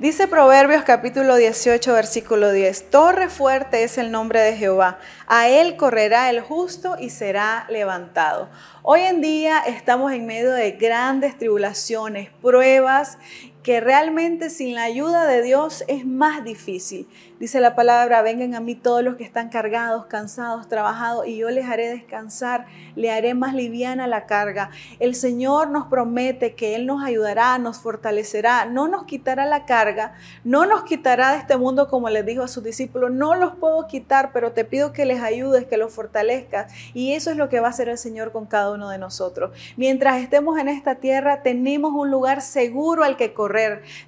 Dice Proverbios capítulo 18, versículo 10, Torre fuerte es el nombre de Jehová, a él correrá el justo y será levantado. Hoy en día estamos en medio de grandes tribulaciones, pruebas que realmente sin la ayuda de Dios es más difícil. Dice la palabra, vengan a mí todos los que están cargados, cansados, trabajados, y yo les haré descansar, le haré más liviana la carga. El Señor nos promete que Él nos ayudará, nos fortalecerá, no nos quitará la carga, no nos quitará de este mundo como les dijo a sus discípulos, no los puedo quitar, pero te pido que les ayudes, que los fortalezcas. Y eso es lo que va a hacer el Señor con cada uno de nosotros. Mientras estemos en esta tierra, tenemos un lugar seguro al que correr.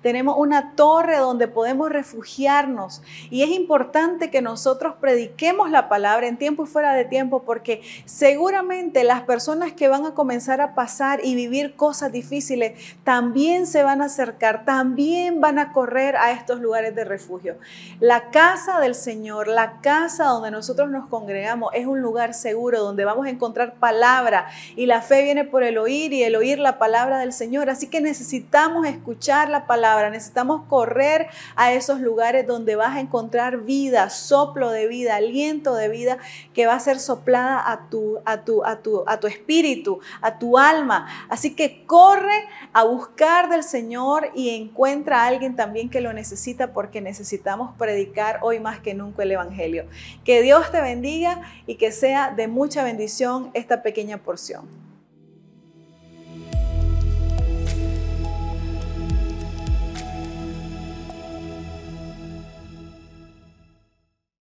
Tenemos una torre donde podemos refugiarnos. Y es importante que nosotros prediquemos la palabra en tiempo y fuera de tiempo, porque seguramente las personas que van a comenzar a pasar y vivir cosas difíciles también se van a acercar, también van a correr a estos lugares de refugio. La casa del Señor, la casa donde nosotros nos congregamos, es un lugar seguro donde vamos a encontrar palabra y la fe viene por el oír y el oír la palabra del Señor. Así que necesitamos la palabra, necesitamos correr a esos lugares donde vas a encontrar vida, soplo de vida, aliento de vida que va a ser soplada a tu, a tu, a tu, a tu espíritu, a tu alma. Así que corre a buscar del Señor y encuentra a alguien también que lo necesita porque necesitamos predicar hoy más que nunca el Evangelio. Que Dios te bendiga y que sea de mucha bendición esta pequeña porción.